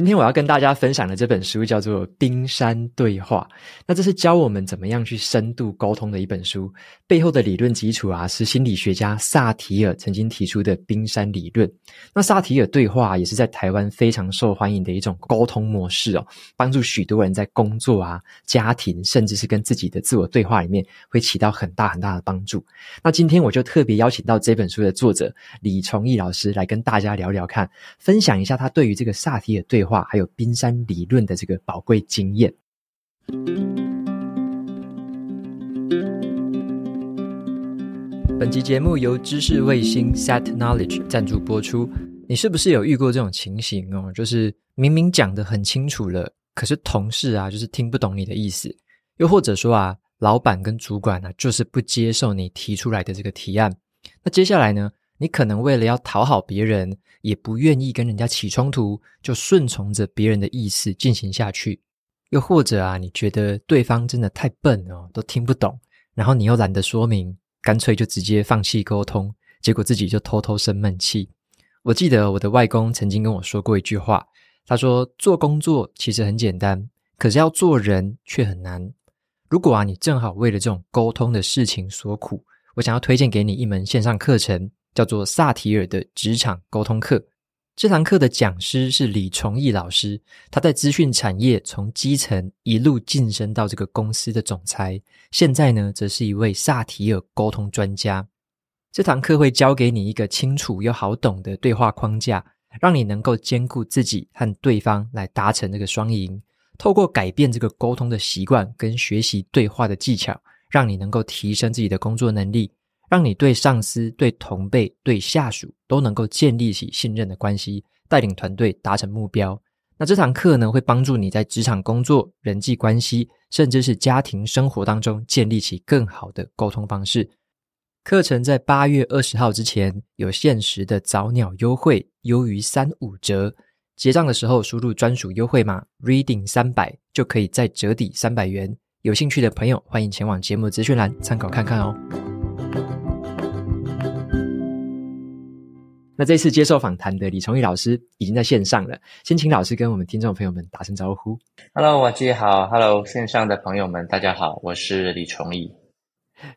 今天我要跟大家分享的这本书叫做《冰山对话》，那这是教我们怎么样去深度沟通的一本书。背后的理论基础啊，是心理学家萨提尔曾经提出的冰山理论。那萨提尔对话也是在台湾非常受欢迎的一种沟通模式哦，帮助许多人在工作啊、家庭，甚至是跟自己的自我对话里面，会起到很大很大的帮助。那今天我就特别邀请到这本书的作者李崇义老师来跟大家聊聊看，分享一下他对于这个萨提尔对还有冰山理论的这个宝贵经验。本集节目由知识卫星 Set Knowledge 赞助播出。你是不是有遇过这种情形哦？就是明明讲得很清楚了，可是同事啊，就是听不懂你的意思。又或者说啊，老板跟主管啊，就是不接受你提出来的这个提案。那接下来呢，你可能为了要讨好别人，也不愿意跟人家起冲突，就顺从着别人的意思进行下去。又或者啊，你觉得对方真的太笨哦，都听不懂，然后你又懒得说明。干脆就直接放弃沟通，结果自己就偷偷生闷气。我记得我的外公曾经跟我说过一句话，他说：“做工作其实很简单，可是要做人却很难。”如果啊，你正好为了这种沟通的事情所苦，我想要推荐给你一门线上课程，叫做萨提尔的职场沟通课。这堂课的讲师是李崇义老师，他在资讯产业从基层一路晋升到这个公司的总裁，现在呢，则是一位萨提尔沟通专家。这堂课会教给你一个清楚又好懂的对话框架，让你能够兼顾自己和对方来达成这个双赢。透过改变这个沟通的习惯跟学习对话的技巧，让你能够提升自己的工作能力。让你对上司、对同辈、对下属都能够建立起信任的关系，带领团队达成目标。那这堂课呢，会帮助你在职场工作、人际关系，甚至是家庭生活当中建立起更好的沟通方式。课程在八月二十号之前有限时的早鸟优惠，优于三五折。结账的时候输入专属优惠码 “reading 三百”，就可以再折抵三百元。有兴趣的朋友，欢迎前往节目资讯栏参考看看哦。那这次接受访谈的李崇义老师已经在线上了，先请老师跟我们听众朋友们打声招呼。Hello，瓦基好，Hello，线上的朋友们，大家好，我是李崇义，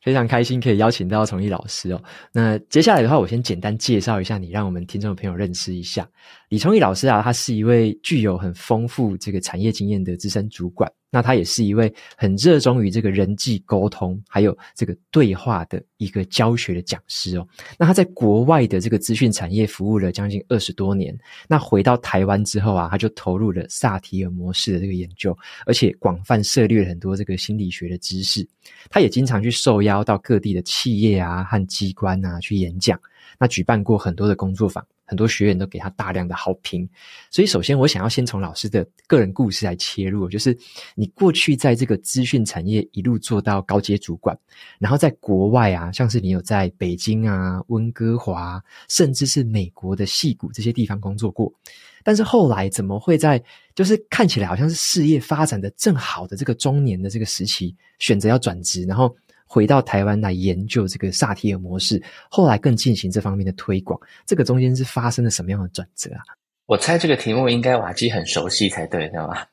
非常开心可以邀请到崇义老师哦。那接下来的话，我先简单介绍一下你，让我们听众朋友认识一下李崇义老师啊，他是一位具有很丰富这个产业经验的资深主管。那他也是一位很热衷于这个人际沟通，还有这个对话的一个教学的讲师哦。那他在国外的这个资讯产业服务了将近二十多年。那回到台湾之后啊，他就投入了萨提尔模式的这个研究，而且广泛涉猎了很多这个心理学的知识。他也经常去受邀到各地的企业啊和机关啊去演讲，那举办过很多的工作坊。很多学员都给他大量的好评，所以首先我想要先从老师的个人故事来切入，就是你过去在这个资讯产业一路做到高阶主管，然后在国外啊，像是你有在北京啊、温哥华，甚至是美国的矽谷这些地方工作过，但是后来怎么会在就是看起来好像是事业发展的正好的这个中年的这个时期，选择要转职，然后回到台湾来研究这个萨提尔模式，后来更进行这方面的推广，这个中间是发生了什么样的转折啊？我猜这个题目应该瓦基很熟悉才对，对吗？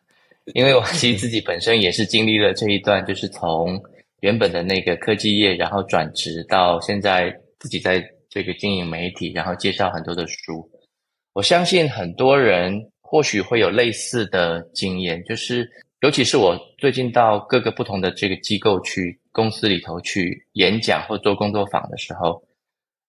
因为瓦基自己本身也是经历了这一段，就是从原本的那个科技业，然后转职到现在自己在这个经营媒体，然后介绍很多的书。我相信很多人或许会有类似的经验，就是。尤其是我最近到各个不同的这个机构去，公司里头去演讲或做工作坊的时候，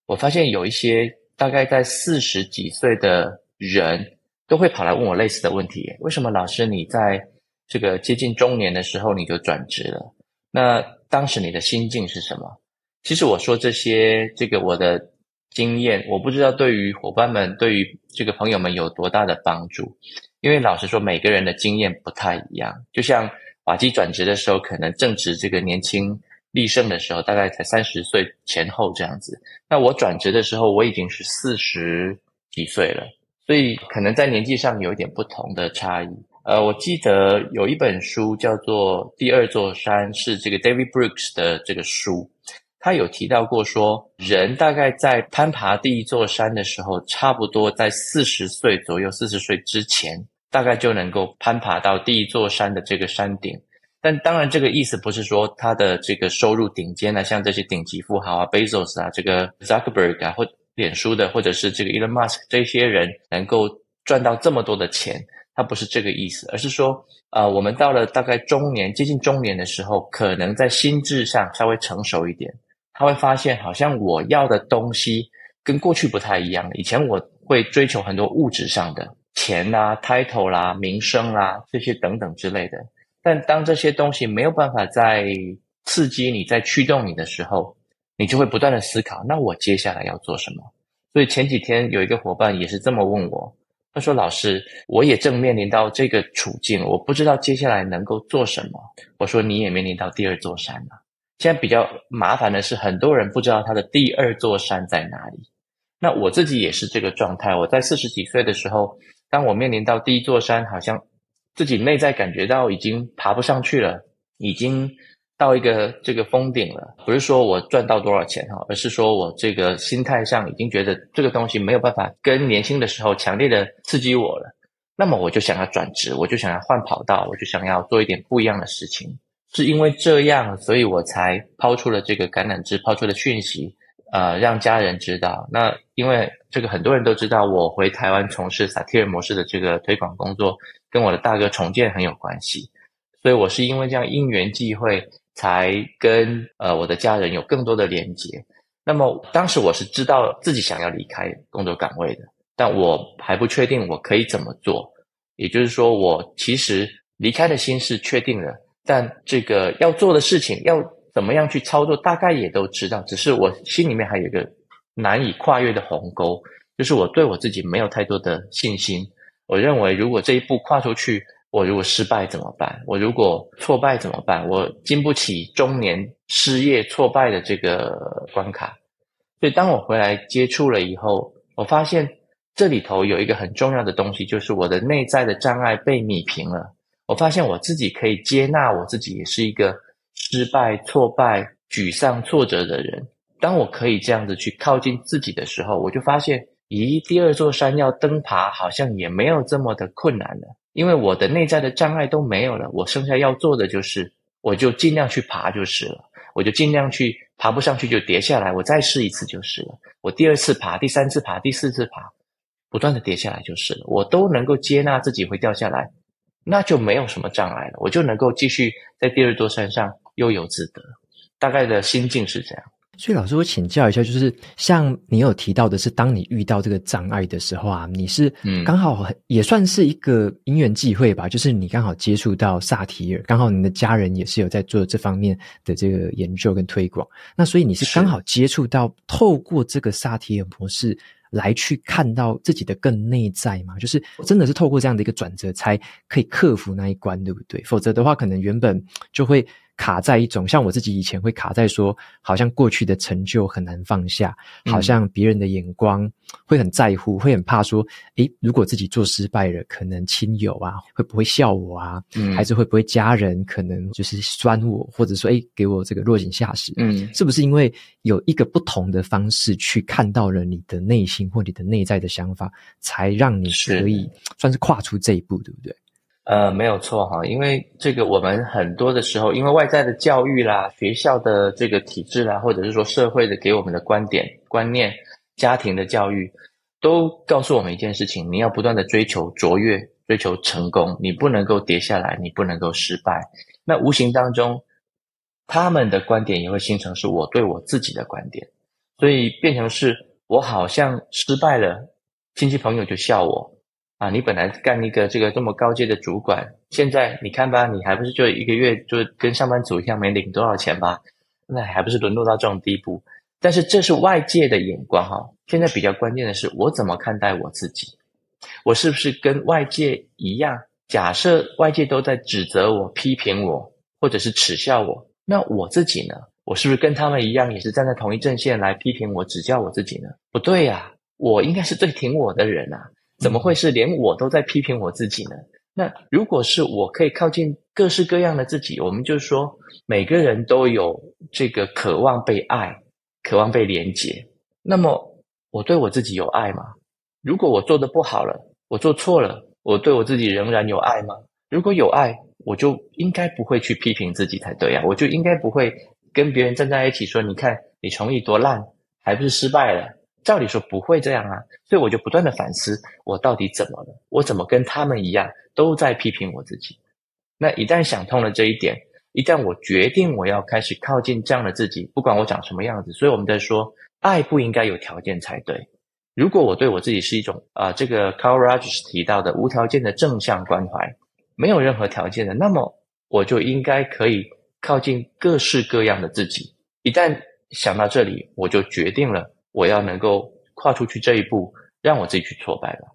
我发现有一些大概在四十几岁的人都会跑来问我类似的问题：为什么老师你在这个接近中年的时候你就转职了？那当时你的心境是什么？其实我说这些这个我的经验，我不知道对于伙伴们、对于这个朋友们有多大的帮助。因为老实说，每个人的经验不太一样。就像瓦基转职的时候，可能正值这个年轻力盛的时候，大概才三十岁前后这样子。那我转职的时候，我已经是四十几岁了，所以可能在年纪上有一点不同的差异。呃，我记得有一本书叫做《第二座山》，是这个 David Brooks 的这个书，他有提到过说，人大概在攀爬第一座山的时候，差不多在四十岁左右，四十岁之前，大概就能够攀爬到第一座山的这个山顶。但当然，这个意思不是说他的这个收入顶尖啊，像这些顶级富豪啊，Bezos 啊，这个 Zuckerberg 啊，或脸书的，或者是这个 Elon Musk 这些人能够赚到这么多的钱。他不是这个意思，而是说，呃，我们到了大概中年，接近中年的时候，可能在心智上稍微成熟一点，他会发现，好像我要的东西跟过去不太一样了。以前我会追求很多物质上的钱啦、title 啦、名声啦这些等等之类的，但当这些东西没有办法再刺激你、再驱动你的时候，你就会不断的思考，那我接下来要做什么？所以前几天有一个伙伴也是这么问我。他说：“老师，我也正面临到这个处境，我不知道接下来能够做什么。”我说：“你也面临到第二座山了。现在比较麻烦的是，很多人不知道他的第二座山在哪里。那我自己也是这个状态。我在四十几岁的时候，当我面临到第一座山，好像自己内在感觉到已经爬不上去了，已经。”到一个这个峰顶了，不是说我赚到多少钱哈，而是说我这个心态上已经觉得这个东西没有办法跟年轻的时候强烈的刺激我了。那么我就想要转职，我就想要换跑道，我就想要做一点不一样的事情。是因为这样，所以我才抛出了这个橄榄枝，抛出了讯息，呃，让家人知道。那因为这个很多人都知道，我回台湾从事萨提尔模式的这个推广工作，跟我的大哥重建很有关系，所以我是因为这样因缘际会。才跟呃我的家人有更多的连接。那么当时我是知道自己想要离开工作岗位的，但我还不确定我可以怎么做。也就是说，我其实离开的心是确定了，但这个要做的事情要怎么样去操作，大概也都知道。只是我心里面还有一个难以跨越的鸿沟，就是我对我自己没有太多的信心。我认为如果这一步跨出去，我如果失败怎么办？我如果挫败怎么办？我经不起中年失业挫败的这个关卡。所以当我回来接触了以后，我发现这里头有一个很重要的东西，就是我的内在的障碍被弭平了。我发现我自己可以接纳我自己，也是一个失败、挫败、沮丧、挫折的人。当我可以这样子去靠近自己的时候，我就发现，咦，第二座山要登爬，好像也没有这么的困难了。因为我的内在的障碍都没有了，我剩下要做的就是，我就尽量去爬就是了，我就尽量去爬不上去就跌下来，我再试一次就是了。我第二次爬，第三次爬，第四次爬，不断的跌下来就是了。我都能够接纳自己会掉下来，那就没有什么障碍了，我就能够继续在第二座山上悠游自得。大概的心境是这样。所以老师，我请教一下，就是像你有提到的是，当你遇到这个障碍的时候啊，你是刚好也算是一个因缘际会吧，就是你刚好接触到萨提尔，刚好你的家人也是有在做这方面的这个研究跟推广，那所以你是刚好接触到，透过这个萨提尔模式来去看到自己的更内在嘛，就是真的是透过这样的一个转折，才可以克服那一关，对不对？否则的话，可能原本就会。卡在一种像我自己以前会卡在说，好像过去的成就很难放下，好像别人的眼光会很在乎，会很怕说，诶，如果自己做失败了，可能亲友啊会不会笑我啊？嗯，还是会不会家人可能就是酸我，或者说，诶，给我这个落井下石？嗯，是不是因为有一个不同的方式去看到了你的内心或你的内在的想法，才让你可以算是跨出这一步，对不对？呃，没有错哈，因为这个我们很多的时候，因为外在的教育啦、学校的这个体制啦，或者是说社会的给我们的观点、观念、家庭的教育，都告诉我们一件事情：你要不断的追求卓越、追求成功，你不能够跌下来，你不能够失败。那无形当中，他们的观点也会形成是我对我自己的观点，所以变成是我好像失败了，亲戚朋友就笑我。啊，你本来干一个这个这么高阶的主管，现在你看吧，你还不是就一个月就跟上班族一样没领多少钱吧？那还不是沦落到这种地步？但是这是外界的眼光哈。现在比较关键的是，我怎么看待我自己？我是不是跟外界一样？假设外界都在指责我、批评我，或者是耻笑我，那我自己呢？我是不是跟他们一样，也是站在同一阵线来批评我、指教我自己呢？不对呀，我应该是最挺我的人啊。怎么会是连我都在批评我自己呢？那如果是我可以靠近各式各样的自己，我们就说每个人都有这个渴望被爱、渴望被连接。那么我对我自己有爱吗？如果我做得不好了，我做错了，我对我自己仍然有爱吗？如果有爱，我就应该不会去批评自己才对啊！我就应该不会跟别人站在一起说：“你看你厨艺多烂，还不是失败了。”照理说不会这样啊，所以我就不断的反思，我到底怎么了？我怎么跟他们一样都在批评我自己？那一旦想通了这一点，一旦我决定我要开始靠近这样的自己，不管我长什么样子，所以我们在说，爱不应该有条件才对。如果我对我自己是一种啊、这个 Carl Rogers 提到的无条件的正向关怀，没有任何条件的，那么我就应该可以靠近各式各样的自己。一旦想到这里，我就决定了。我要能够跨出去这一步，让我自己去挫败了。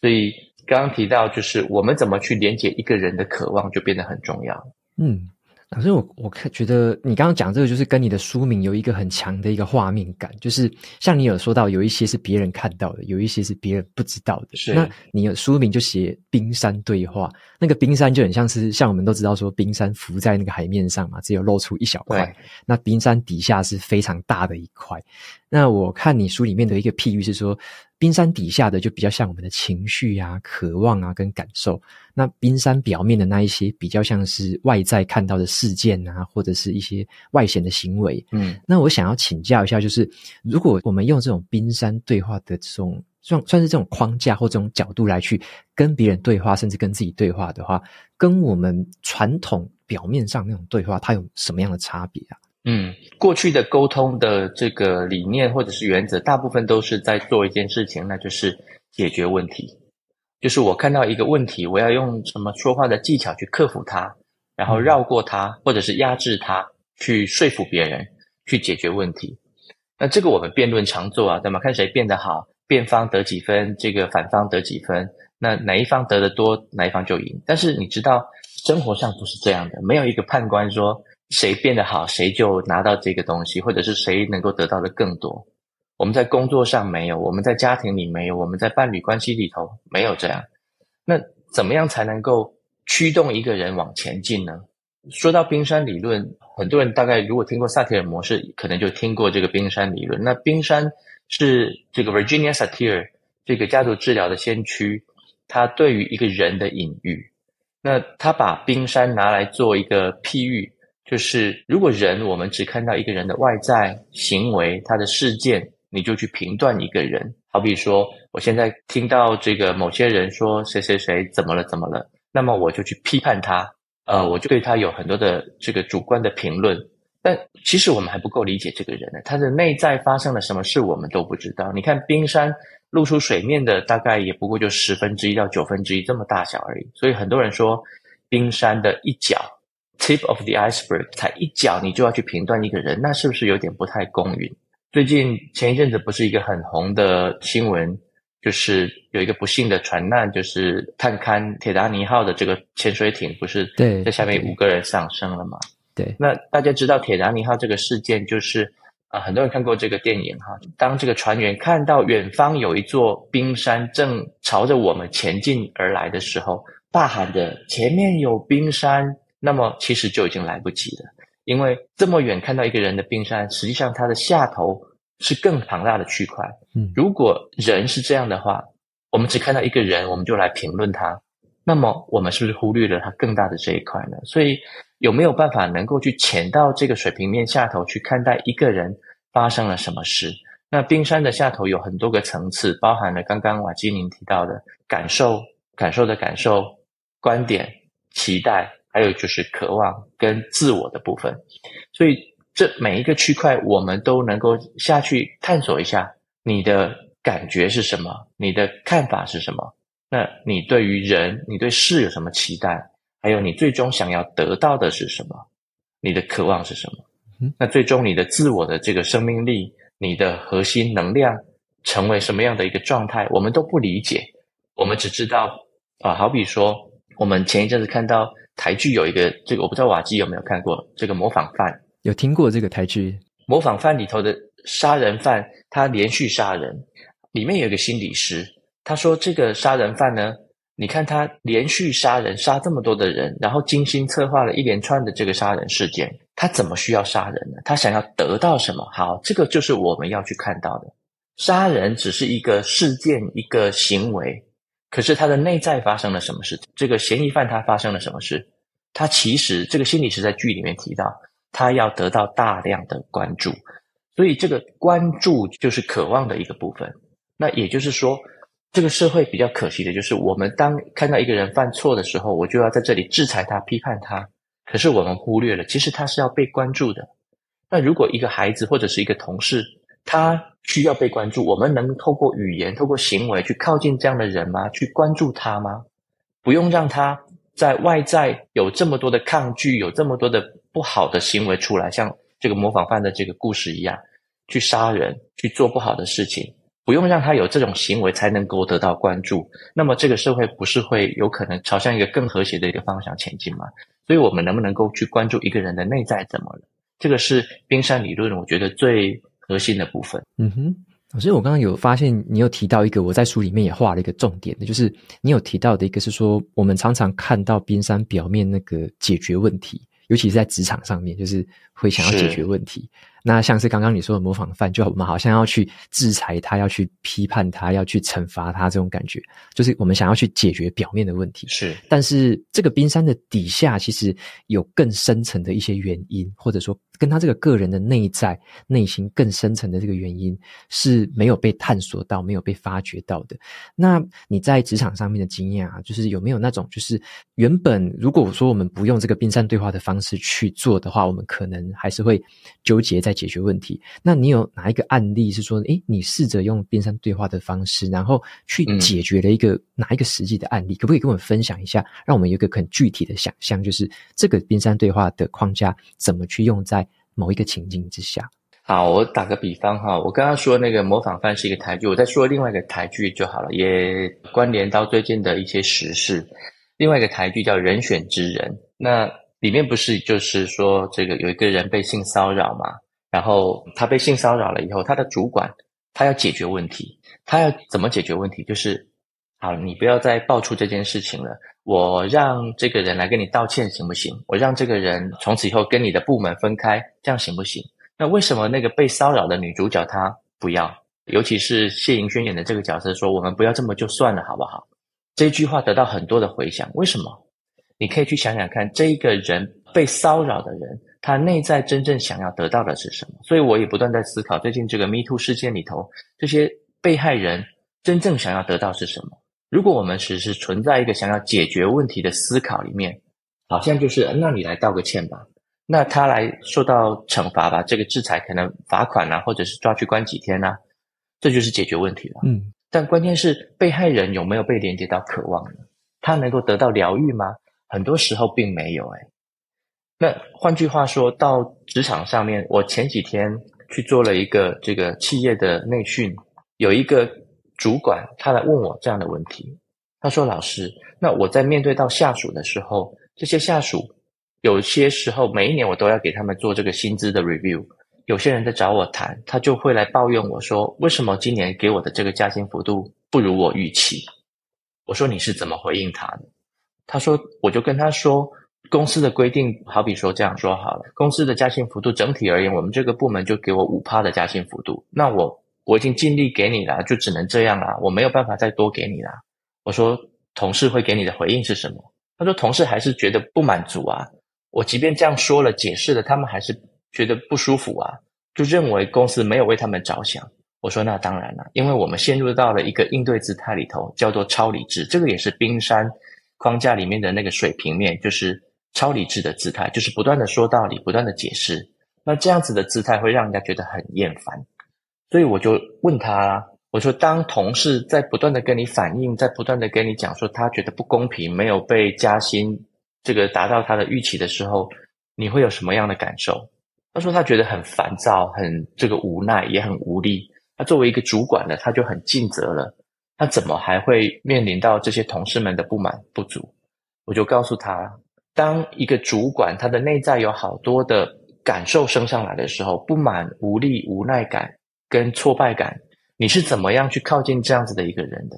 所以刚刚提到，就是我们怎么去连接一个人的渴望，就变得很重要。嗯。可是我我看觉得你刚刚讲这个，就是跟你的书名有一个很强的一个画面感，就是像你有说到，有一些是别人看到的，有一些是别人不知道的。是，那你的书名就写冰山对话，那个冰山就很像是像我们都知道说，冰山浮在那个海面上嘛，只有露出一小块，那冰山底下是非常大的一块。那我看你书里面的一个譬喻是说，冰山底下的就比较像我们的情绪啊、渴望啊跟感受，那冰山表面的那一些比较像是外在看到的事件啊，或者是一些外显的行为。嗯，那我想要请教一下，就是如果我们用这种冰山对话的这种算算是这种框架或这种角度来去跟别人对话，甚至跟自己对话的话，跟我们传统表面上那种对话，它有什么样的差别啊？嗯，过去的沟通的这个理念或者是原则，大部分都是在做一件事情，那就是解决问题。就是我看到一个问题，我要用什么说话的技巧去克服它，然后绕过它，或者是压制它，去说服别人，去解决问题。那这个我们辩论常做啊，对吗？看谁辩得好，辩方得几分，这个反方得几分，那哪一方得的多，哪一方就赢。但是你知道，生活上不是这样的，没有一个判官说。谁变得好，谁就拿到这个东西，或者是谁能够得到的更多。我们在工作上没有，我们在家庭里没有，我们在伴侣关系里头没有这样。那怎么样才能够驱动一个人往前进呢？说到冰山理论，很多人大概如果听过萨提尔模式，可能就听过这个冰山理论。那冰山是这个 Virginia Satir 这个家族治疗的先驱，他对于一个人的隐喻。那他把冰山拿来做一个譬喻。就是，如果人我们只看到一个人的外在行为，他的事件，你就去评断一个人。好比说，我现在听到这个某些人说谁谁谁怎么了怎么了，那么我就去批判他，呃，我就对他有很多的这个主观的评论。但其实我们还不够理解这个人呢，他的内在发生了什么事，我们都不知道。你看冰山露出水面的大概也不过就十分之一到九分之一这么大小而已，所以很多人说冰山的一角。Tip of the iceberg，才一脚，你就要去评断一个人，那是不是有点不太公允？最近前一阵子不是一个很红的新闻，就是有一个不幸的船难，就是探勘铁达尼号的这个潜水艇，不是在下面五个人丧生了吗？对，那大家知道铁达尼号这个事件，就是啊、呃，很多人看过这个电影哈。当这个船员看到远方有一座冰山正朝着我们前进而来的时候，大喊着：“前面有冰山！”那么其实就已经来不及了，因为这么远看到一个人的冰山，实际上它的下头是更庞大的区块。嗯，如果人是这样的话，我们只看到一个人，我们就来评论他，那么我们是不是忽略了他更大的这一块呢？所以有没有办法能够去潜到这个水平面下头去看待一个人发生了什么事？那冰山的下头有很多个层次，包含了刚刚瓦基宁提到的感受、感受的感受、观点、期待。还有就是渴望跟自我的部分，所以这每一个区块，我们都能够下去探索一下，你的感觉是什么，你的看法是什么？那你对于人，你对事有什么期待？还有你最终想要得到的是什么？你的渴望是什么？那最终你的自我的这个生命力，你的核心能量成为什么样的一个状态？我们都不理解，我们只知道啊、呃，好比说，我们前一阵子看到。台剧有一个这个，我不知道瓦基有没有看过这个模仿犯？有听过这个台剧？模仿犯里头的杀人犯，他连续杀人，里面有一个心理师，他说这个杀人犯呢，你看他连续杀人，杀这么多的人，然后精心策划了一连串的这个杀人事件，他怎么需要杀人呢？他想要得到什么？好，这个就是我们要去看到的。杀人只是一个事件，一个行为，可是他的内在发生了什么事？这个嫌疑犯他发生了什么事？他其实这个心理师在剧里面提到，他要得到大量的关注，所以这个关注就是渴望的一个部分。那也就是说。这个社会比较可惜的就是，我们当看到一个人犯错的时候，我就要在这里制裁他、批判他。可是我们忽略了，其实他是要被关注的。那如果一个孩子或者是一个同事，他需要被关注，我们能透过语言、透过行为去靠近这样的人吗？去关注他吗？不用让他在外在有这么多的抗拒，有这么多的不好的行为出来，像这个模仿犯的这个故事一样，去杀人、去做不好的事情。不用让他有这种行为才能够得到关注，那么这个社会不是会有可能朝向一个更和谐的一个方向前进吗？所以，我们能不能够去关注一个人的内在怎么了？这个是冰山理论，我觉得最核心的部分。嗯哼，所以我刚刚有发现，你有提到一个，我在书里面也画了一个重点的，就是你有提到的一个是说，我们常常看到冰山表面那个解决问题，尤其是在职场上面，就是会想要解决问题。那像是刚刚你说的模仿犯，就我们好像要去制裁他，要去批判他，要去惩罚他，这种感觉，就是我们想要去解决表面的问题。是，但是这个冰山的底下，其实有更深层的一些原因，或者说跟他这个个人的内在、内心更深层的这个原因是没有被探索到、没有被发掘到的。那你在职场上面的经验啊，就是有没有那种，就是原本如果说我们不用这个冰山对话的方式去做的话，我们可能还是会纠结在。解决问题，那你有哪一个案例是说，诶，你试着用冰山对话的方式，然后去解决了一个、嗯、哪一个实际的案例？可不可以跟我们分享一下，让我们有一个很具体的想象，就是这个冰山对话的框架怎么去用在某一个情境之下？好，我打个比方哈，我刚刚说那个模仿犯是一个台剧，我再说另外一个台剧就好了，也关联到最近的一些时事。另外一个台剧叫《人选之人》，那里面不是就是说这个有一个人被性骚扰嘛？然后他被性骚扰了以后，他的主管他要解决问题，他要怎么解决问题？就是，好，你不要再爆出这件事情了，我让这个人来跟你道歉行不行？我让这个人从此以后跟你的部门分开，这样行不行？那为什么那个被骚扰的女主角她不要？尤其是谢盈萱演的这个角色说，我们不要这么就算了，好不好？这句话得到很多的回响，为什么？你可以去想想看，这一个人被骚扰的人。他内在真正想要得到的是什么？所以我也不断在思考，最近这个 Me Too 事件里头，这些被害人真正想要得到是什么？如果我们只是存在一个想要解决问题的思考里面，好像就是，那你来道个歉吧，那他来受到惩罚吧，这个制裁可能罚款啊，或者是抓去关几天啊，这就是解决问题了。嗯，但关键是被害人有没有被连接到渴望呢？他能够得到疗愈吗？很多时候并没有，诶那换句话说，到职场上面，我前几天去做了一个这个企业的内训，有一个主管他来问我这样的问题，他说：“老师，那我在面对到下属的时候，这些下属有些时候每一年我都要给他们做这个薪资的 review，有些人在找我谈，他就会来抱怨我说，为什么今年给我的这个加薪幅度不如我预期？我说你是怎么回应他的？他说我就跟他说。”公司的规定，好比说这样说好了，公司的加薪幅度整体而言，我们这个部门就给我五趴的加薪幅度。那我我已经尽力给你了，就只能这样了，我没有办法再多给你了。我说同事会给你的回应是什么？他说同事还是觉得不满足啊。我即便这样说了，解释了，他们还是觉得不舒服啊，就认为公司没有为他们着想。我说那当然了，因为我们陷入到了一个应对姿态里头，叫做超理智，这个也是冰山框架里面的那个水平面，就是。超理智的姿态，就是不断的说道理，不断的解释。那这样子的姿态会让人家觉得很厌烦。所以我就问他，我说：当同事在不断的跟你反映，在不断的跟你讲说他觉得不公平，没有被加薪，这个达到他的预期的时候，你会有什么样的感受？他说他觉得很烦躁，很这个无奈，也很无力。他作为一个主管的，他就很尽责了，他怎么还会面临到这些同事们的不满不足？我就告诉他。当一个主管他的内在有好多的感受升上来的时候，不满、无力、无奈感跟挫败感，你是怎么样去靠近这样子的一个人的？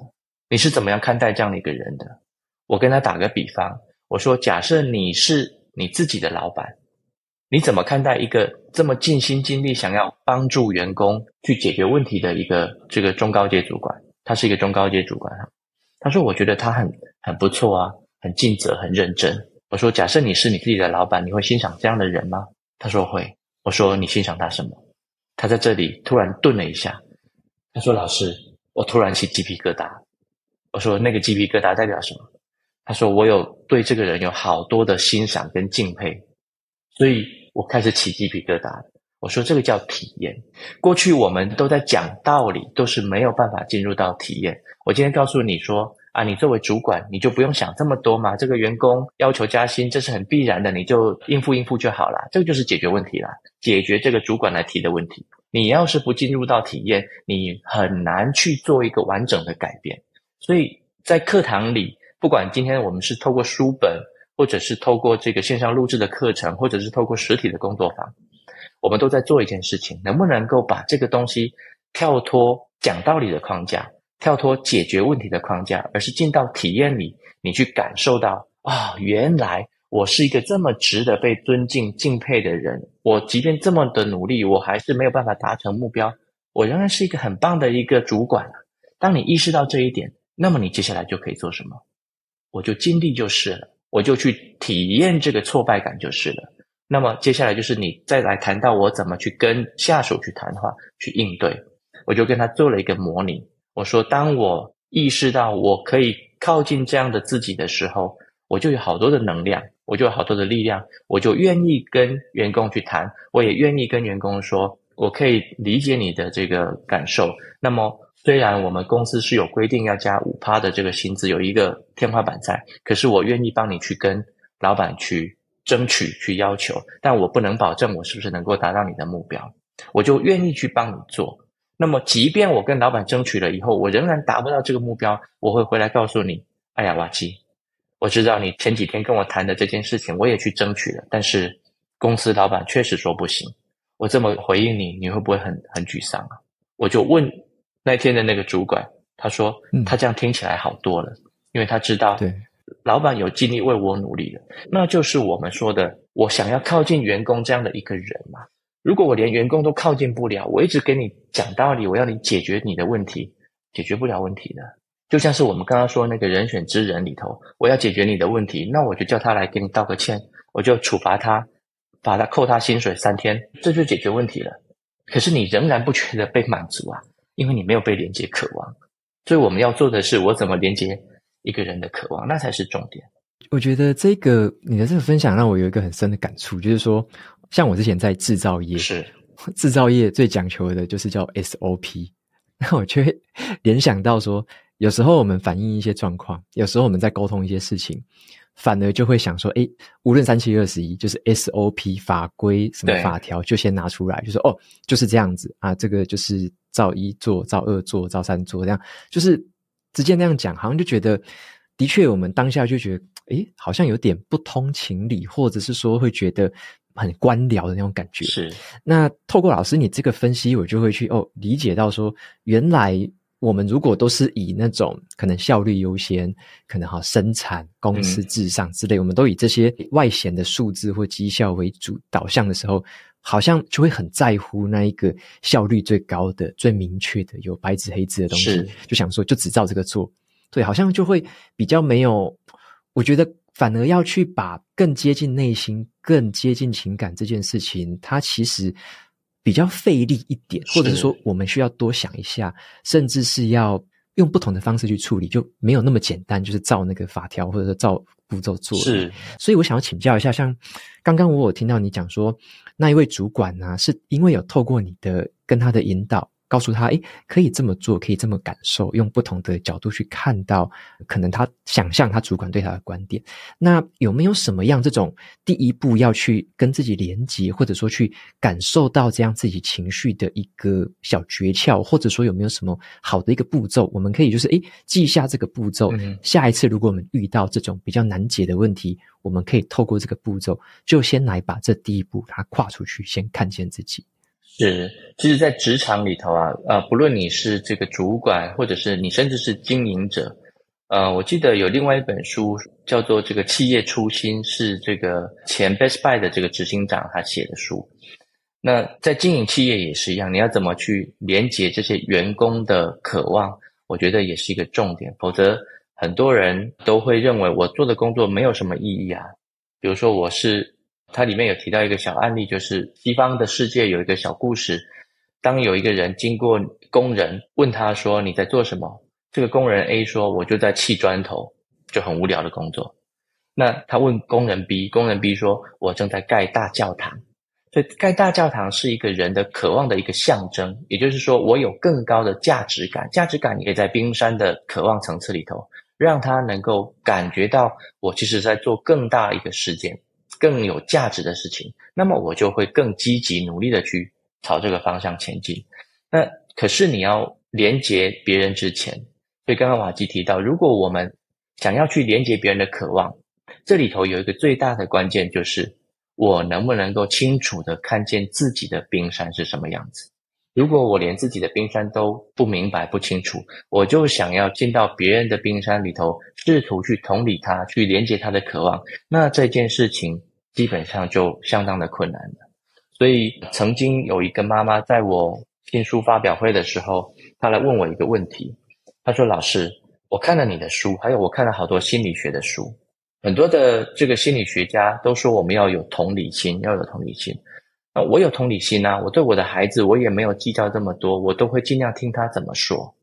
你是怎么样看待这样的一个人的？我跟他打个比方，我说：假设你是你自己的老板，你怎么看待一个这么尽心尽力想要帮助员工去解决问题的一个这个中高阶主管？他是一个中高阶主管哈，他说：我觉得他很很不错啊，很尽责，很认真。我说：假设你是你自己的老板，你会欣赏这样的人吗？他说会。我说：你欣赏他什么？他在这里突然顿了一下，他说：老师，我突然起鸡皮疙瘩。我说：那个鸡皮疙瘩代表什么？他说：“我有对这个人有好多的欣赏跟敬佩，所以我开始起鸡皮疙瘩。”我说：“这个叫体验。过去我们都在讲道理，都是没有办法进入到体验。我今天告诉你说啊，你作为主管，你就不用想这么多嘛。这个员工要求加薪，这是很必然的，你就应付应付就好了。这个就是解决问题了，解决这个主管来提的问题。你要是不进入到体验，你很难去做一个完整的改变。所以在课堂里。”不管今天我们是透过书本，或者是透过这个线上录制的课程，或者是透过实体的工作坊，我们都在做一件事情：能不能够把这个东西跳脱讲道理的框架，跳脱解决问题的框架，而是进到体验里，你去感受到啊，原来我是一个这么值得被尊敬、敬佩的人。我即便这么的努力，我还是没有办法达成目标，我仍然是一个很棒的一个主管。当你意识到这一点，那么你接下来就可以做什么？我就尽力就是了，我就去体验这个挫败感就是了。那么接下来就是你再来谈到我怎么去跟下属去谈话、去应对。我就跟他做了一个模拟。我说，当我意识到我可以靠近这样的自己的时候，我就有好多的能量，我就有好多的力量，我就愿意跟员工去谈，我也愿意跟员工说，我可以理解你的这个感受。那么。虽然我们公司是有规定要加五趴的这个薪资，有一个天花板在，可是我愿意帮你去跟老板去争取、去要求，但我不能保证我是不是能够达到你的目标，我就愿意去帮你做。那么，即便我跟老板争取了以后，我仍然达不到这个目标，我会回来告诉你：哎呀，瓦基，我知道你前几天跟我谈的这件事情，我也去争取了，但是公司老板确实说不行。我这么回应你，你会不会很很沮丧啊？我就问。那天的那个主管，他说，他这样听起来好多了，嗯、因为他知道，对，老板有尽力为我努力了，那就是我们说的，我想要靠近员工这样的一个人嘛。如果我连员工都靠近不了，我一直给你讲道理，我要你解决你的问题，解决不了问题的。就像是我们刚刚说那个人选之人里头，我要解决你的问题，那我就叫他来给你道个歉，我就处罚他，把他扣他薪水三天，这就解决问题了。可是你仍然不觉得被满足啊？因为你没有被连接渴望，所以我们要做的是，我怎么连接一个人的渴望，那才是重点。我觉得这个你的这个分享让我有一个很深的感触，就是说，像我之前在制造业，是。制造业最讲求的就是叫 SOP，那我就会 联想到说，有时候我们反映一些状况，有时候我们在沟通一些事情。反而就会想说，哎，无论三七二十一，就是 SOP 法规什么法条，就先拿出来，就说哦，就是这样子啊，这个就是照一做，照二做，照三做，这样。就是直接那样讲，好像就觉得，的确，我们当下就觉得，诶，好像有点不通情理，或者是说会觉得很官僚的那种感觉。是。那透过老师你这个分析，我就会去哦理解到说，原来。我们如果都是以那种可能效率优先，可能哈生产公司至上之类，嗯、我们都以这些外显的数字或绩效为主导向的时候，好像就会很在乎那一个效率最高的、最明确的、有白纸黑字的东西，就想说就只照这个做。对，好像就会比较没有。我觉得反而要去把更接近内心、更接近情感这件事情，它其实。比较费力一点，或者说我们需要多想一下，甚至是要用不同的方式去处理，就没有那么简单，就是照那个法条或者说照步骤做。是，所以我想要请教一下，像刚刚我有听到你讲说，那一位主管呢、啊，是因为有透过你的跟他的引导。告诉他，诶，可以这么做，可以这么感受，用不同的角度去看到，可能他想象他主管对他的观点。那有没有什么样这种第一步要去跟自己连接，或者说去感受到这样自己情绪的一个小诀窍，或者说有没有什么好的一个步骤，我们可以就是诶记下这个步骤，嗯，下一次如果我们遇到这种比较难解的问题，我们可以透过这个步骤，就先来把这第一步它跨出去，先看见自己。是，其实，在职场里头啊，呃，不论你是这个主管，或者是你甚至是经营者，呃，我记得有另外一本书叫做《这个企业初心》，是这个前 Best Buy 的这个执行长他写的书。那在经营企业也是一样，你要怎么去连接这些员工的渴望？我觉得也是一个重点。否则，很多人都会认为我做的工作没有什么意义啊。比如说，我是它里面有提到一个小案例，就是西方的世界有一个小故事。当有一个人经过工人问他说：“你在做什么？”这个工人 A 说：“我就在砌砖头，就很无聊的工作。”那他问工人 B，工人 B 说：“我正在盖大教堂。”所以盖大教堂是一个人的渴望的一个象征，也就是说，我有更高的价值感，价值感也在冰山的渴望层次里头，让他能够感觉到我其实在做更大一个事件，更有价值的事情。那么我就会更积极努力的去朝这个方向前进。那可是你要连接别人之前。所以刚刚瓦基提到，如果我们想要去连接别人的渴望，这里头有一个最大的关键，就是我能不能够清楚地看见自己的冰山是什么样子。如果我连自己的冰山都不明白、不清楚，我就想要进到别人的冰山里头，试图去同理他，去连接他的渴望，那这件事情基本上就相当的困难了。所以曾经有一个妈妈在我新书发表会的时候，她来问我一个问题。她说：“老师，我看了你的书，还有我看了好多心理学的书，很多的这个心理学家都说我们要有同理心，要有同理心。那我有同理心啊，我对我的孩子，我也没有计较这么多，我都会尽量听他怎么说。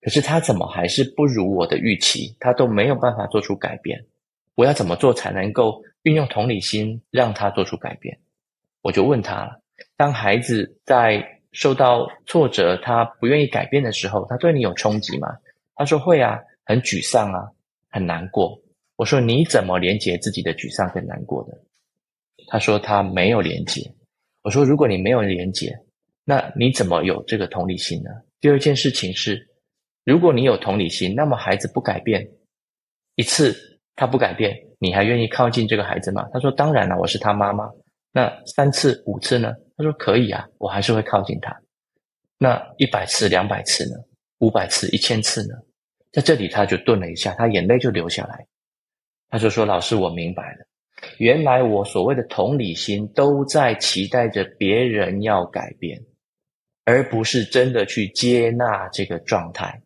可是他怎么还是不如我的预期？他都没有办法做出改变。我要怎么做才能够运用同理心让他做出改变？我就问他，当孩子在……”受到挫折，他不愿意改变的时候，他对你有冲击吗？他说会啊，很沮丧啊，很难过。我说你怎么连接自己的沮丧跟难过的？他说他没有连接。我说如果你没有连接，那你怎么有这个同理心呢？第二件事情是，如果你有同理心，那么孩子不改变一次，他不改变，你还愿意靠近这个孩子吗？他说当然了，我是他妈妈。那三次、五次呢？他说可以啊，我还是会靠近他。那一百次、两百次呢？五百次、一千次呢？在这里他就顿了一下，他眼泪就流下来。他就说：“老师，我明白了，原来我所谓的同理心都在期待着别人要改变，而不是真的去接纳这个状态。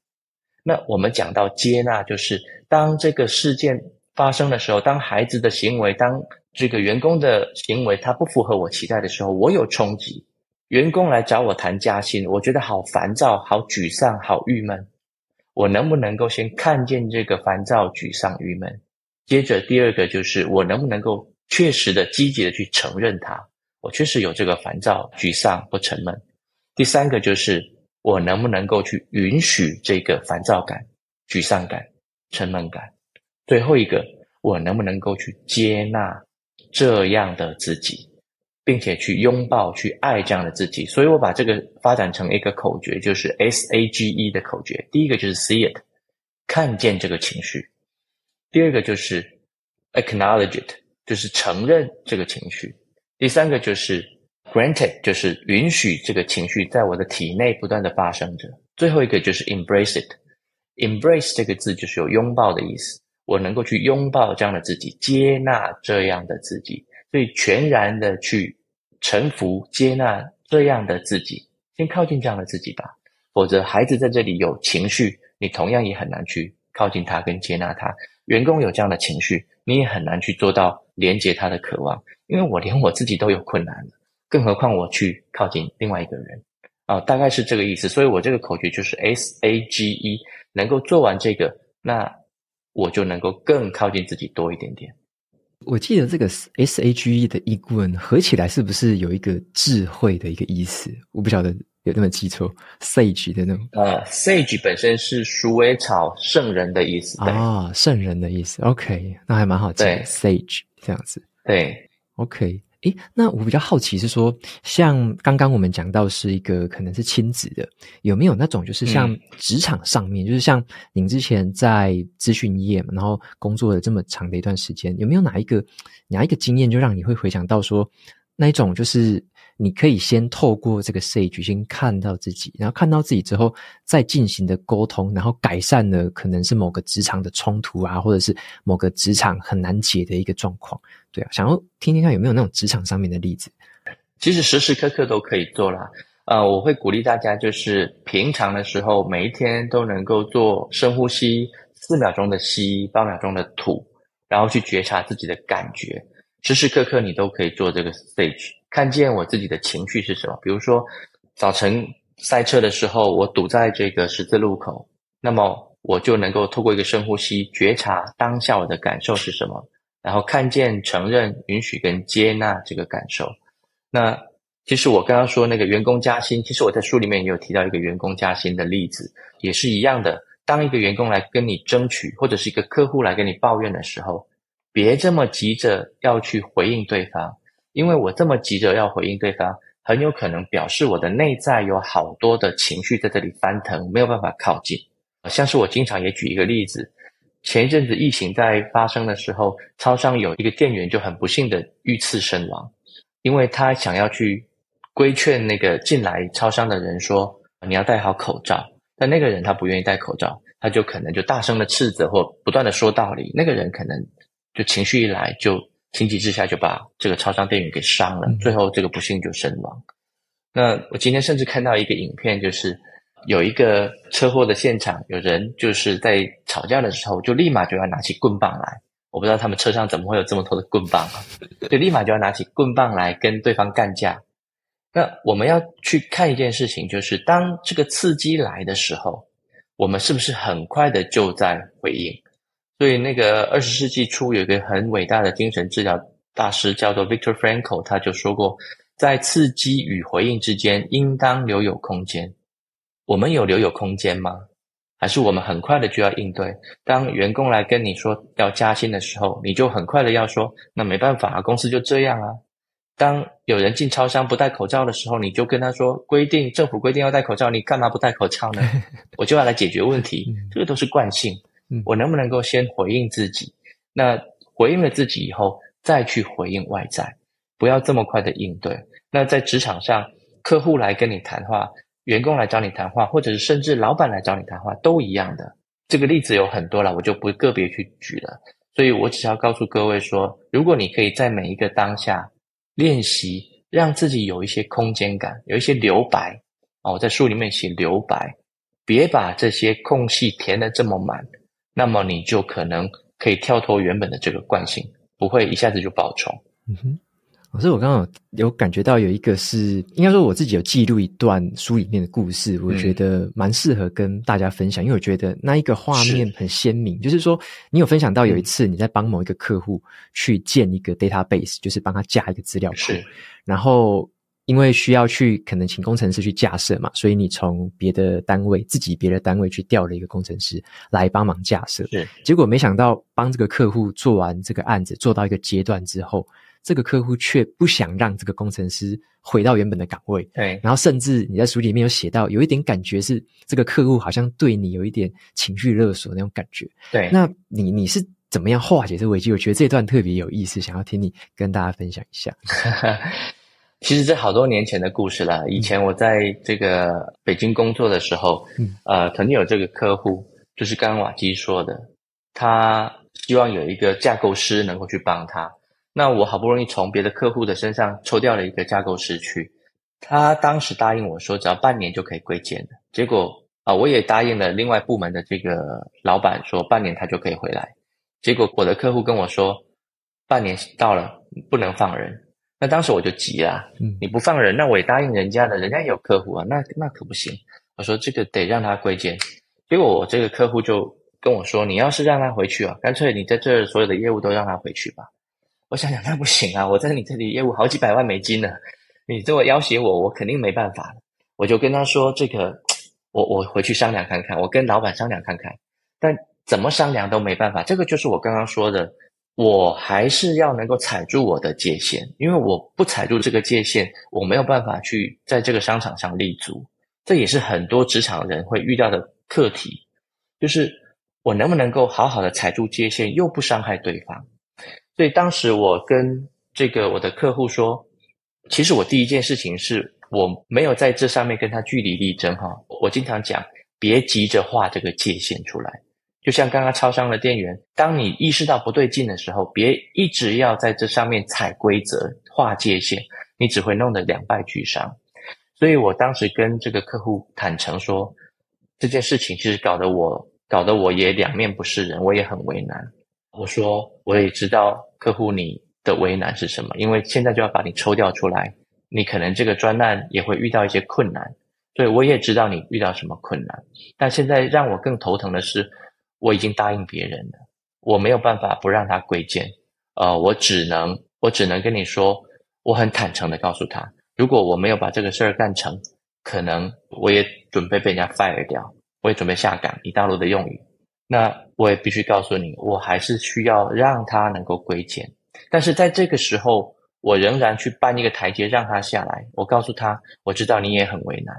那我们讲到接纳，就是当这个事件发生的时候，当孩子的行为，当……这个员工的行为，他不符合我期待的时候，我有冲击。员工来找我谈加薪，我觉得好烦躁、好沮丧、好郁闷。我能不能够先看见这个烦躁、沮丧、郁闷？接着第二个就是，我能不能够确实的、积极的去承认它？我确实有这个烦躁、沮丧或沉闷。第三个就是，我能不能够去允许这个烦躁感、沮丧感、沉闷感？最后一个，我能不能够去接纳？这样的自己，并且去拥抱、去爱这样的自己，所以我把这个发展成一个口诀，就是 S A G E 的口诀。第一个就是 See it，看见这个情绪；第二个就是 Acknowledge it，就是承认这个情绪；第三个就是 Granted，就是允许这个情绪在我的体内不断的发生着；最后一个就是 Embrace it。Embrace 这个字就是有拥抱的意思。我能够去拥抱这样的自己，接纳这样的自己，所以全然的去臣服、接纳这样的自己，先靠近这样的自己吧。否则，孩子在这里有情绪，你同样也很难去靠近他跟接纳他。员工有这样的情绪，你也很难去做到连接他的渴望，因为我连我自己都有困难了，更何况我去靠近另外一个人啊，大概是这个意思。所以我这个口诀就是 S A G E，能够做完这个，那。我就能够更靠近自己多一点点。我记得这个 S G E 的一棍合起来是不是有一个智慧的一个意思？我不晓得有没有记错，Sage 的那种。呃，Sage 本身是鼠尾草圣人的意思。啊，圣人的意思。OK，那还蛮好记的。Sage 这样子。对，OK。诶，那我比较好奇是说，像刚刚我们讲到是一个可能是亲子的，有没有那种就是像职场上面，嗯、就是像您之前在资讯业嘛，然后工作了这么长的一段时间，有没有哪一个哪一个经验就让你会回想到说，那一种就是你可以先透过这个 Sage 先看到自己，然后看到自己之后再进行的沟通，然后改善了可能是某个职场的冲突啊，或者是某个职场很难解的一个状况。对啊，想要听听看有没有那种职场上面的例子。其实时时刻刻都可以做啦。呃，我会鼓励大家，就是平常的时候，每一天都能够做深呼吸，四秒钟的吸，八秒钟的吐，然后去觉察自己的感觉。时时刻刻你都可以做这个 Sage，看见我自己的情绪是什么。比如说早晨塞车的时候，我堵在这个十字路口，那么我就能够透过一个深呼吸，觉察当下我的感受是什么，然后看见、承认、允许跟接纳这个感受。那其实我刚刚说那个员工加薪，其实我在书里面也有提到一个员工加薪的例子，也是一样的。当一个员工来跟你争取，或者是一个客户来跟你抱怨的时候，别这么急着要去回应对方，因为我这么急着要回应对方，很有可能表示我的内在有好多的情绪在这里翻腾，没有办法靠近。像是我经常也举一个例子，前一阵子疫情在发生的时候，超商有一个店员就很不幸的遇刺身亡。因为他想要去规劝那个进来超商的人说，你要戴好口罩，但那个人他不愿意戴口罩，他就可能就大声的斥责或不断的说道理，那个人可能就情绪一来就情急之下就把这个超商店员给伤了，最后这个不幸就身亡。那我今天甚至看到一个影片，就是有一个车祸的现场，有人就是在吵架的时候就立马就要拿起棍棒来。我不知道他们车上怎么会有这么多的棍棒啊，就立马就要拿起棍棒来跟对方干架。那我们要去看一件事情，就是当这个刺激来的时候，我们是不是很快的就在回应？所以那个二十世纪初有一个很伟大的精神治疗大师叫做 Victor Frankl，他就说过，在刺激与回应之间应当留有空间。我们有留有空间吗？还是我们很快的就要应对？当员工来跟你说要加薪的时候，你就很快的要说，那没办法啊，公司就这样啊。当有人进超商不戴口罩的时候，你就跟他说，规定政府规定要戴口罩，你干嘛不戴口罩呢？我就要来解决问题，这个都是惯性。我能不能够先回应自己？那回应了自己以后，再去回应外在，不要这么快的应对。那在职场上，客户来跟你谈话。员工来找你谈话，或者是甚至老板来找你谈话，都一样的。这个例子有很多了，我就不个别去举了。所以我只要告诉各位说，如果你可以在每一个当下练习，让自己有一些空间感，有一些留白哦，我在书里面写留白，别把这些空隙填得这么满，那么你就可能可以跳脱原本的这个惯性，不会一下子就爆冲。嗯哼。老师我刚刚有感觉到有一个是，应该说我自己有记录一段书里面的故事，我觉得蛮适合跟大家分享，因为我觉得那一个画面很鲜明。就是说，你有分享到有一次你在帮某一个客户去建一个 database，就是帮他架一个资料库，然后因为需要去可能请工程师去架设嘛，所以你从别的单位自己别的单位去调了一个工程师来帮忙架设，结果没想到帮这个客户做完这个案子做到一个阶段之后。这个客户却不想让这个工程师回到原本的岗位，对，然后甚至你在书里面有写到，有一点感觉是这个客户好像对你有一点情绪勒索那种感觉，对。那你你是怎么样化解这个危机？我觉得这段特别有意思，想要听你跟大家分享一下。其实这好多年前的故事了。以前我在这个北京工作的时候，嗯，呃，曾经有这个客户，就是刚刚瓦基说的，他希望有一个架构师能够去帮他。那我好不容易从别的客户的身上抽调了一个架构师去，他当时答应我说只要半年就可以归建的，结果啊，我也答应了另外部门的这个老板说半年他就可以回来，结果我的客户跟我说半年到了不能放人，那当时我就急了，你不放人，那我也答应人家的，人家也有客户啊，那那可不行，我说这个得让他归建，结果我这个客户就跟我说，你要是让他回去啊，干脆你在这儿所有的业务都让他回去吧。我想想，那不行啊！我在你这里业务好几百万美金呢，你这么要挟我，我肯定没办法。我就跟他说：“这个，我我回去商量看看，我跟老板商量看看。但怎么商量都没办法。这个就是我刚刚说的，我还是要能够踩住我的界限，因为我不踩住这个界限，我没有办法去在这个商场上立足。这也是很多职场人会遇到的课题，就是我能不能够好好的踩住界限，又不伤害对方。”所以当时我跟这个我的客户说，其实我第一件事情是我没有在这上面跟他据理力争哈。我经常讲，别急着画这个界限出来。就像刚刚超商的店员，当你意识到不对劲的时候，别一直要在这上面踩规则、划界限，你只会弄得两败俱伤。所以我当时跟这个客户坦诚说，这件事情其实搞得我搞得我也两面不是人，我也很为难。我说我也知道客户你的为难是什么，因为现在就要把你抽调出来，你可能这个专案也会遇到一些困难。对，我也知道你遇到什么困难，但现在让我更头疼的是。我已经答应别人了，我没有办法不让他归建。呃，我只能，我只能跟你说，我很坦诚的告诉他，如果我没有把这个事儿干成，可能我也准备被人家 fire 掉，我也准备下岗，以大陆的用语。那我也必须告诉你，我还是需要让他能够归建。但是在这个时候，我仍然去搬一个台阶让他下来。我告诉他，我知道你也很为难。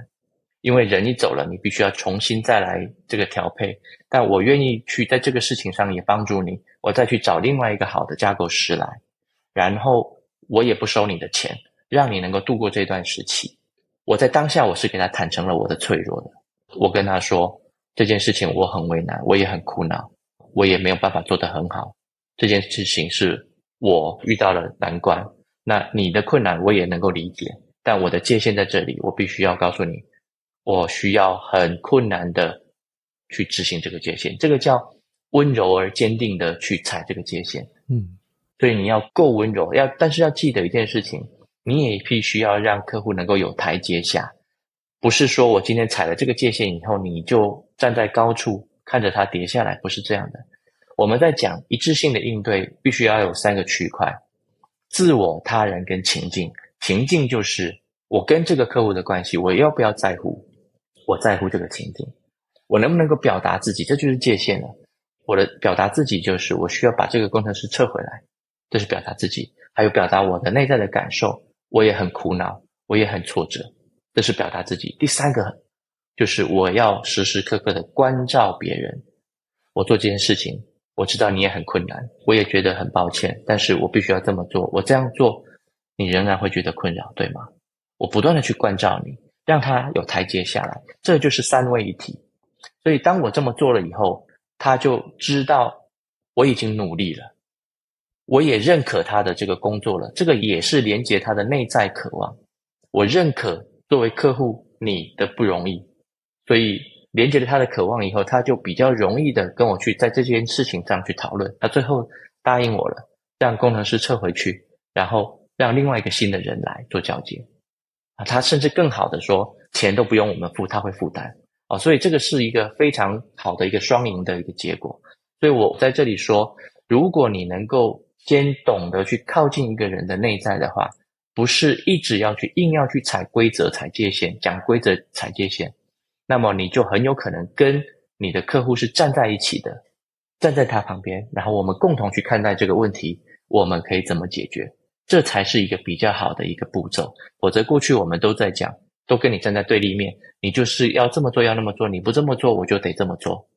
因为人一走了，你必须要重新再来这个调配。但我愿意去在这个事情上也帮助你，我再去找另外一个好的架构师来，然后我也不收你的钱，让你能够度过这段时期。我在当下我是给他坦诚了我的脆弱的，我跟他说这件事情我很为难，我也很苦恼，我也没有办法做得很好。这件事情是我遇到了难关，那你的困难我也能够理解，但我的界限在这里，我必须要告诉你。我需要很困难的去执行这个界限，这个叫温柔而坚定的去踩这个界限。嗯，所以你要够温柔，要但是要记得一件事情，你也必须要让客户能够有台阶下，不是说我今天踩了这个界限以后，你就站在高处看着它跌下来，不是这样的。我们在讲一致性的应对，必须要有三个区块：自我、他人跟情境。情境就是我跟这个客户的关系，我要不要在乎？我在乎这个情景，我能不能够表达自己，这就是界限了。我的表达自己就是我需要把这个工程师撤回来，这是表达自己；还有表达我的内在的感受，我也很苦恼，我也很挫折，这是表达自己。第三个就是我要时时刻刻的关照别人。我做这件事情，我知道你也很困难，我也觉得很抱歉，但是我必须要这么做。我这样做，你仍然会觉得困扰，对吗？我不断的去关照你。让他有台阶下来，这就是三位一体。所以当我这么做了以后，他就知道我已经努力了，我也认可他的这个工作了。这个也是连接他的内在渴望。我认可作为客户你的不容易，所以连接了他的渴望以后，他就比较容易的跟我去在这件事情上去讨论。他最后答应我了，让工程师撤回去，然后让另外一个新的人来做交接。啊，他甚至更好的说，钱都不用我们付，他会负担啊，所以这个是一个非常好的一个双赢的一个结果。所以我在这里说，如果你能够先懂得去靠近一个人的内在的话，不是一直要去硬要去踩规则、踩界限、讲规则、踩界限，那么你就很有可能跟你的客户是站在一起的，站在他旁边，然后我们共同去看待这个问题，我们可以怎么解决？这才是一个比较好的一个步骤，否则过去我们都在讲，都跟你站在对立面，你就是要这么做，要那么做，你不这么做，我就得这么做，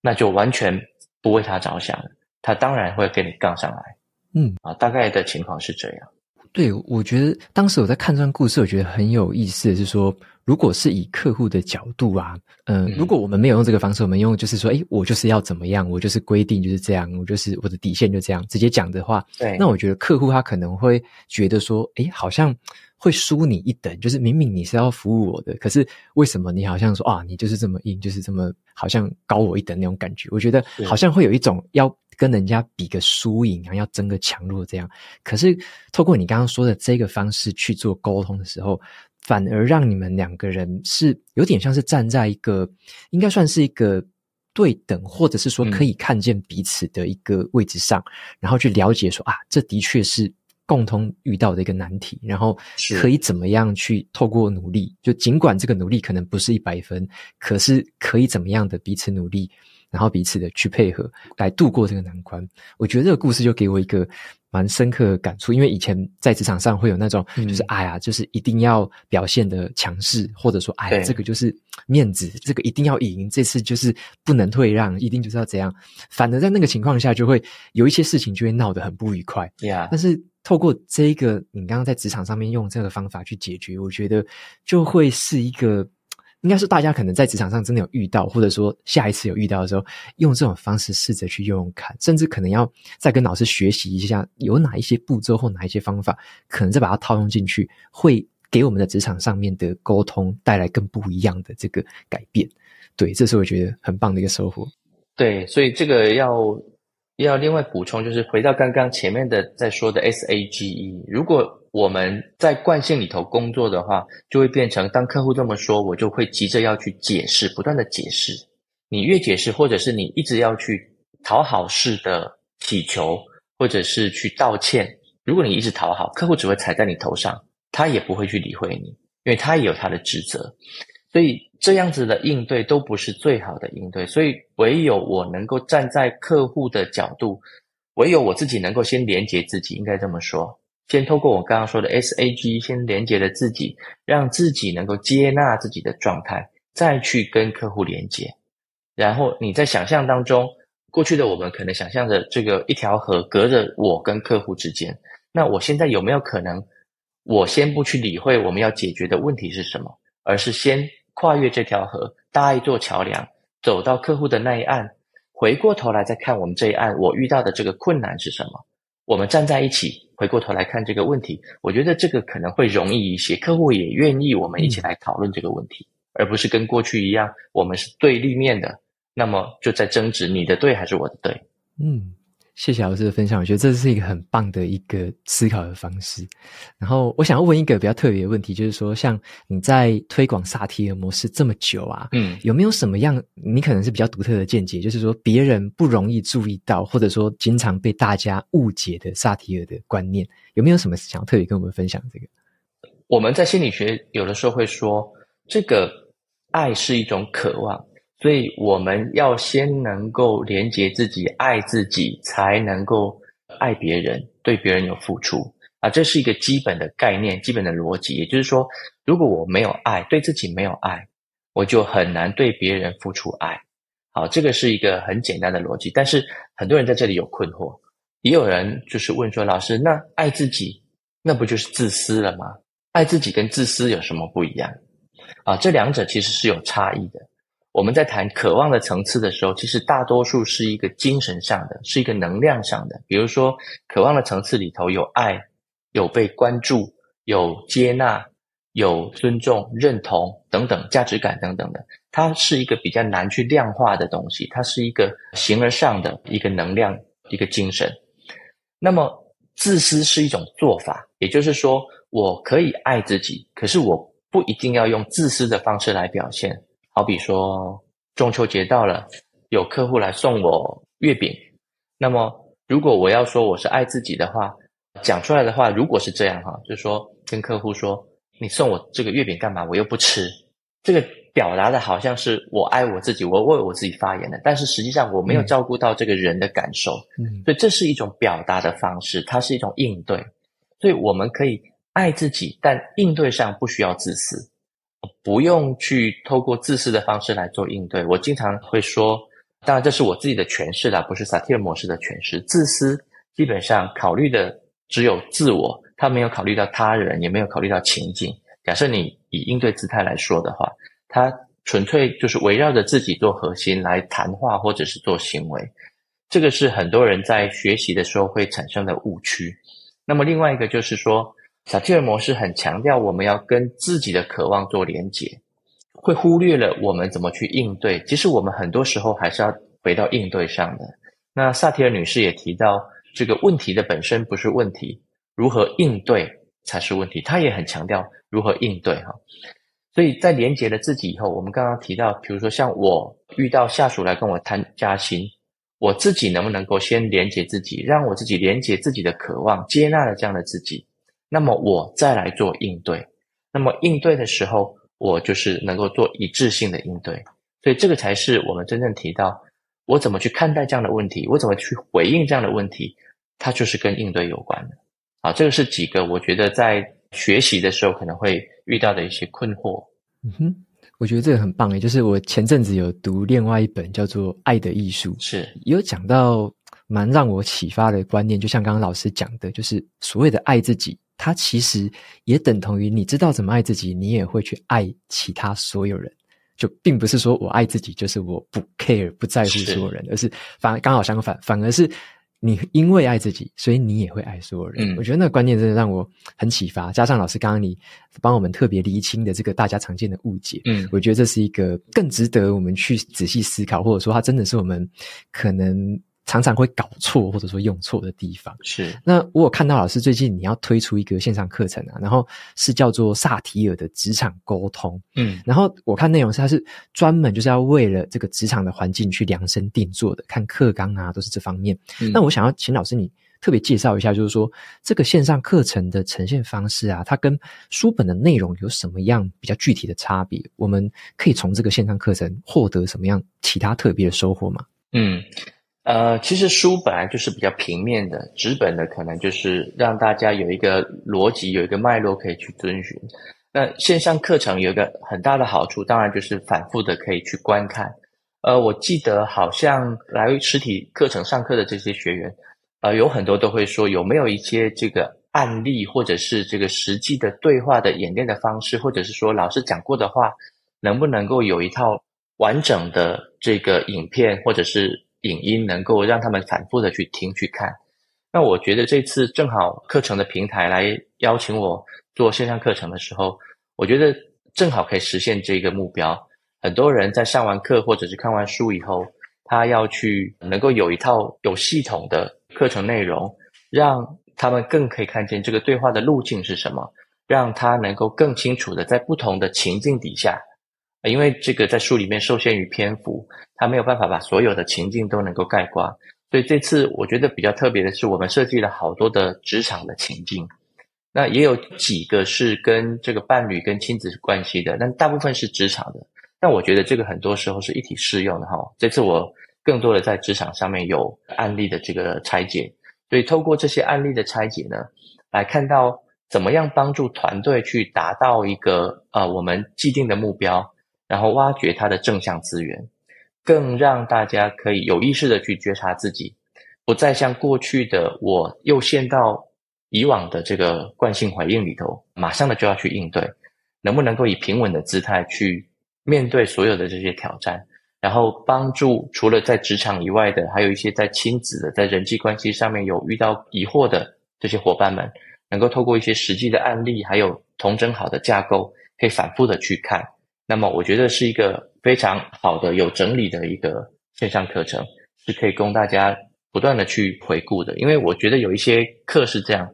那就完全不为他着想了，他当然会跟你杠上来，嗯。啊，大概的情况是这样。对，我觉得当时我在看这段故事，我觉得很有意思的是说，如果是以客户的角度啊，呃、嗯，如果我们没有用这个方式，我们用就是说，哎，我就是要怎么样，我就是规定就是这样，我就是我的底线就这样，直接讲的话，对，那我觉得客户他可能会觉得说，哎，好像会输你一等，就是明明你是要服务我的，可是为什么你好像说啊，你就是这么硬，就是这么好像高我一等那种感觉？我觉得好像会有一种要。跟人家比个输赢啊，要争个强弱这样。可是透过你刚刚说的这个方式去做沟通的时候，反而让你们两个人是有点像是站在一个应该算是一个对等，或者是说可以看见彼此的一个位置上，嗯、然后去了解说啊，这的确是共同遇到的一个难题，然后可以怎么样去透过努力，就尽管这个努力可能不是一百分，可是可以怎么样的彼此努力。然后彼此的去配合来度过这个难关，我觉得这个故事就给我一个蛮深刻的感触。因为以前在职场上会有那种，就是、嗯、哎呀，就是一定要表现的强势，或者说哎呀，这个就是面子，这个一定要赢，这次就是不能退让，一定就是要怎样。反而在那个情况下，就会有一些事情就会闹得很不愉快。Yeah. 但是透过这一个，你刚刚在职场上面用这个方法去解决，我觉得就会是一个，应该是大家可能在职场上真的有遇到，或者说下一次有遇到的时候，用这种方式试着去用用看，甚至可能要再跟老师学习一下，有哪一些步骤或哪一些方法，可能再把它套用进去，会给我们的职场上面的沟通带来更不一样的这个改变。对，这是我觉得很棒的一个收获。对，所以这个要。要另外补充，就是回到刚刚前面的在说的 SAGE，如果我们在惯性里头工作的话，就会变成当客户这么说，我就会急着要去解释，不断的解释。你越解释，或者是你一直要去讨好式的乞求，或者是去道歉，如果你一直讨好，客户只会踩在你头上，他也不会去理会你，因为他也有他的职责。所以这样子的应对都不是最好的应对，所以唯有我能够站在客户的角度，唯有我自己能够先连接自己，应该这么说，先透过我刚刚说的 SAG，先连接了自己，让自己能够接纳自己的状态，再去跟客户连接。然后你在想象当中，过去的我们可能想象着这个一条河隔着我跟客户之间，那我现在有没有可能，我先不去理会我们要解决的问题是什么，而是先。跨越这条河，搭一座桥梁，走到客户的那一岸，回过头来再看我们这一岸，我遇到的这个困难是什么？我们站在一起，回过头来看这个问题，我觉得这个可能会容易一些，客户也愿意我们一起来讨论这个问题，而不是跟过去一样，我们是对立面的，那么就在争执你的对还是我的对？嗯。谢谢老师的分享，我觉得这是一个很棒的一个思考的方式。然后我想要问一个比较特别的问题，就是说，像你在推广萨提尔模式这么久啊，嗯，有没有什么样你可能是比较独特的见解？就是说，别人不容易注意到，或者说经常被大家误解的萨提尔的观念，有没有什么想要特别跟我们分享？这个我们在心理学有的时候会说，这个爱是一种渴望。所以我们要先能够连接自己、爱自己，才能够爱别人，对别人有付出啊！这是一个基本的概念、基本的逻辑。也就是说，如果我没有爱，对自己没有爱，我就很难对别人付出爱。好，这个是一个很简单的逻辑。但是很多人在这里有困惑，也有人就是问说：“老师，那爱自己，那不就是自私了吗？爱自己跟自私有什么不一样？”啊，这两者其实是有差异的。我们在谈渴望的层次的时候，其实大多数是一个精神上的，是一个能量上的。比如说，渴望的层次里头有爱，有被关注，有接纳，有尊重、认同等等价值感等等的。它是一个比较难去量化的东西，它是一个形而上的一个能量，一个精神。那么，自私是一种做法，也就是说，我可以爱自己，可是我不一定要用自私的方式来表现。好比说，中秋节到了，有客户来送我月饼。那么，如果我要说我是爱自己的话，讲出来的话，如果是这样哈，就是说跟客户说，你送我这个月饼干嘛？我又不吃。这个表达的好像是我爱我自己，我为我自己发言的，但是实际上我没有照顾到这个人的感受。嗯，所以这是一种表达的方式，它是一种应对。所以我们可以爱自己，但应对上不需要自私。不用去透过自私的方式来做应对。我经常会说，当然这是我自己的诠释啦，不是萨提尔模式的诠释。自私基本上考虑的只有自我，他没有考虑到他人，也没有考虑到情境。假设你以应对姿态来说的话，他纯粹就是围绕着自己做核心来谈话或者是做行为。这个是很多人在学习的时候会产生的误区。那么另外一个就是说。萨提尔模式很强调我们要跟自己的渴望做连结，会忽略了我们怎么去应对。其实我们很多时候还是要回到应对上的。那萨提尔女士也提到，这个问题的本身不是问题，如何应对才是问题。她也很强调如何应对哈。所以在连接了自己以后，我们刚刚提到，比如说像我遇到下属来跟我谈加薪，我自己能不能够先连接自己，让我自己连接自己的渴望，接纳了这样的自己。那么我再来做应对，那么应对的时候，我就是能够做一致性的应对，所以这个才是我们真正提到我怎么去看待这样的问题，我怎么去回应这样的问题，它就是跟应对有关的。啊，这个是几个我觉得在学习的时候可能会遇到的一些困惑。嗯哼，我觉得这个很棒诶，就是我前阵子有读另外一本叫做《爱的艺术》，是，有讲到。蛮让我启发的观念，就像刚刚老师讲的，就是所谓的爱自己，它其实也等同于你知道怎么爱自己，你也会去爱其他所有人。就并不是说我爱自己，就是我不 care 不在乎所有人，而是反而刚好相反，反而是你因为爱自己，所以你也会爱所有人。嗯，我觉得那个观念真的让我很启发。加上老师刚刚你帮我们特别厘清的这个大家常见的误解，嗯，我觉得这是一个更值得我们去仔细思考，或者说它真的是我们可能。常常会搞错或者说用错的地方是。那我有看到老师最近你要推出一个线上课程啊，然后是叫做萨提尔的职场沟通，嗯，然后我看内容是它是专门就是要为了这个职场的环境去量身定做的，看课纲啊都是这方面。嗯，那我想要请老师你特别介绍一下，就是说这个线上课程的呈现方式啊，它跟书本的内容有什么样比较具体的差别？我们可以从这个线上课程获得什么样其他特别的收获吗？嗯。呃，其实书本来就是比较平面的，纸本的可能就是让大家有一个逻辑，有一个脉络可以去遵循。那线上课程有一个很大的好处，当然就是反复的可以去观看。呃，我记得好像来实体课程上课的这些学员，呃，有很多都会说，有没有一些这个案例，或者是这个实际的对话的演练的方式，或者是说老师讲过的话，能不能够有一套完整的这个影片，或者是影音能够让他们反复的去听去看，那我觉得这次正好课程的平台来邀请我做线上课程的时候，我觉得正好可以实现这个目标。很多人在上完课或者是看完书以后，他要去能够有一套有系统的课程内容，让他们更可以看见这个对话的路径是什么，让他能够更清楚的在不同的情境底下。因为这个在书里面受限于篇幅，它没有办法把所有的情境都能够概括，所以这次我觉得比较特别的是，我们设计了好多的职场的情境，那也有几个是跟这个伴侣跟亲子关系的，但大部分是职场的。但我觉得这个很多时候是一体适用的哈。这次我更多的在职场上面有案例的这个拆解，所以透过这些案例的拆解呢，来看到怎么样帮助团队去达到一个呃我们既定的目标。然后挖掘它的正向资源，更让大家可以有意识的去觉察自己，不再像过去的我又陷到以往的这个惯性回应里头，马上的就要去应对，能不能够以平稳的姿态去面对所有的这些挑战，然后帮助除了在职场以外的，还有一些在亲子的、在人际关系上面有遇到疑惑的这些伙伴们，能够透过一些实际的案例，还有统整好的架构，可以反复的去看。那么我觉得是一个非常好的、有整理的一个线上课程，是可以供大家不断的去回顾的。因为我觉得有一些课是这样，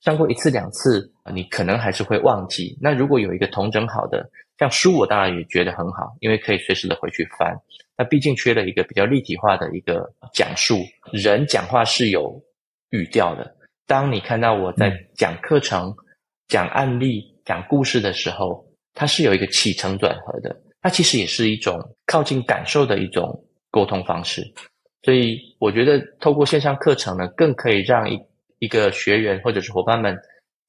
上过一次两次，你可能还是会忘记。那如果有一个同整好的，像书，我当然也觉得很好，因为可以随时的回去翻。那毕竟缺了一个比较立体化的一个讲述，人讲话是有语调的。当你看到我在讲课程、讲案例、讲故事的时候，它是有一个起承转合的，它其实也是一种靠近感受的一种沟通方式，所以我觉得透过线上课程呢，更可以让一一个学员或者是伙伴们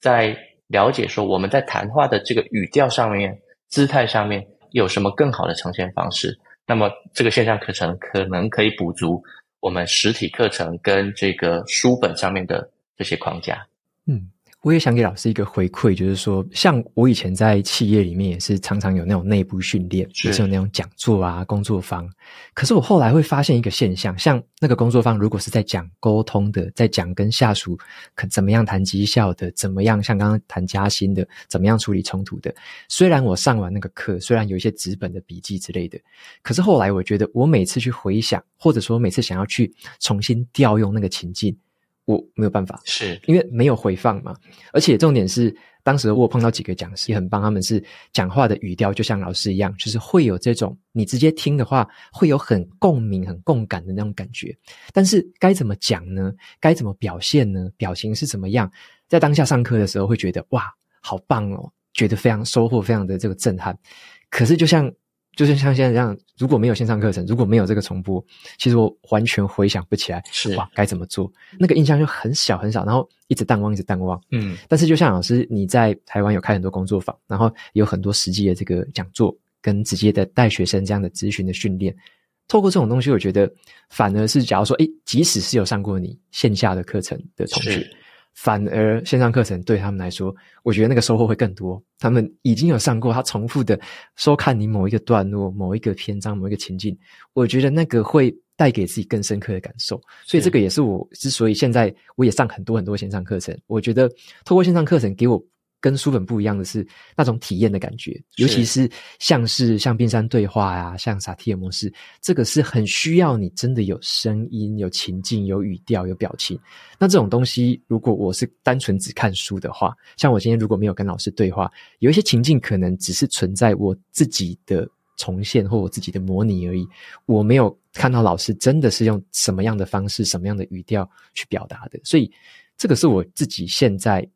在了解说我们在谈话的这个语调上面、姿态上面有什么更好的呈现方式，那么这个线上课程可能可以补足我们实体课程跟这个书本上面的这些框架。嗯。我也想给老师一个回馈，就是说，像我以前在企业里面也是常常有那种内部训练，也是有那种讲座啊、工作坊。可是我后来会发现一个现象，像那个工作坊，如果是在讲沟通的，在讲跟下属可怎么样谈绩效的，怎么样像刚刚谈加薪的，怎么样处理冲突的。虽然我上完那个课，虽然有一些纸本的笔记之类的，可是后来我觉得，我每次去回想，或者说每次想要去重新调用那个情境。我没有办法，是因为没有回放嘛。而且重点是，当时我碰到几个讲师也很棒，他们是讲话的语调就像老师一样，就是会有这种你直接听的话，会有很共鸣、很共感的那种感觉。但是该怎么讲呢？该怎么表现呢？表情是怎么样？在当下上课的时候会觉得哇，好棒哦，觉得非常收获，非常的这个震撼。可是就像。就是像现在这样，如果没有线上课程，如果没有这个重播，其实我完全回想不起来，是哇，该怎么做？那个印象就很小很小，然后一直淡忘，一直淡忘。嗯，但是就像老师你在台湾有开很多工作坊，然后有很多实际的这个讲座，跟直接的带学生这样的咨询的训练，透过这种东西，我觉得反而是，假如说，诶，即使是有上过你线下的课程的同学，反而线上课程对他们来说，我觉得那个收获会更多。他们已经有上过，他重复的收看你某一个段落、某一个篇章、某一个情境，我觉得那个会带给自己更深刻的感受。所以这个也是我之所以现在我也上很多很多线上课程，我觉得透过线上课程给我。跟书本不一样的是那种体验的感觉，尤其是像是像冰山对话呀、啊，像萨提尔模式，这个是很需要你真的有声音、有情境、有语调、有表情。那这种东西，如果我是单纯只看书的话，像我今天如果没有跟老师对话，有一些情境可能只是存在我自己的重现或我自己的模拟而已，我没有看到老师真的是用什么样的方式、什么样的语调去表达的。所以，这个是我自己现在。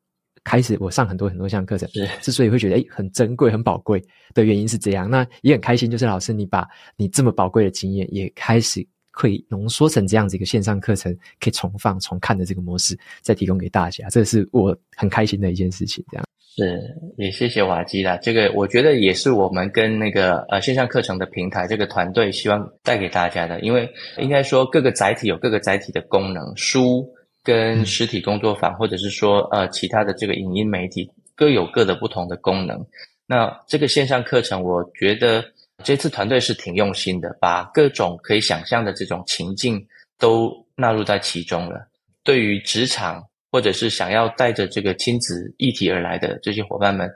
开始我上很多很多项课程，之所以会觉得诶很珍贵、很宝贵的原因是这样。那也很开心，就是老师你把你这么宝贵的经验，也开始可以浓缩成这样子一个线上课程，可以重放、重看的这个模式，再提供给大家。这是我很开心的一件事情。这样是也谢谢瓦基啦。这个我觉得也是我们跟那个呃线上课程的平台这个团队希望带给大家的，因为应该说各个载体有各个载体的功能，书。跟实体工作坊，或者是说呃其他的这个影音媒体，各有各的不同的功能。那这个线上课程，我觉得这次团队是挺用心的，把各种可以想象的这种情境都纳入在其中了。对于职场或者是想要带着这个亲子议题而来的这些伙伴们，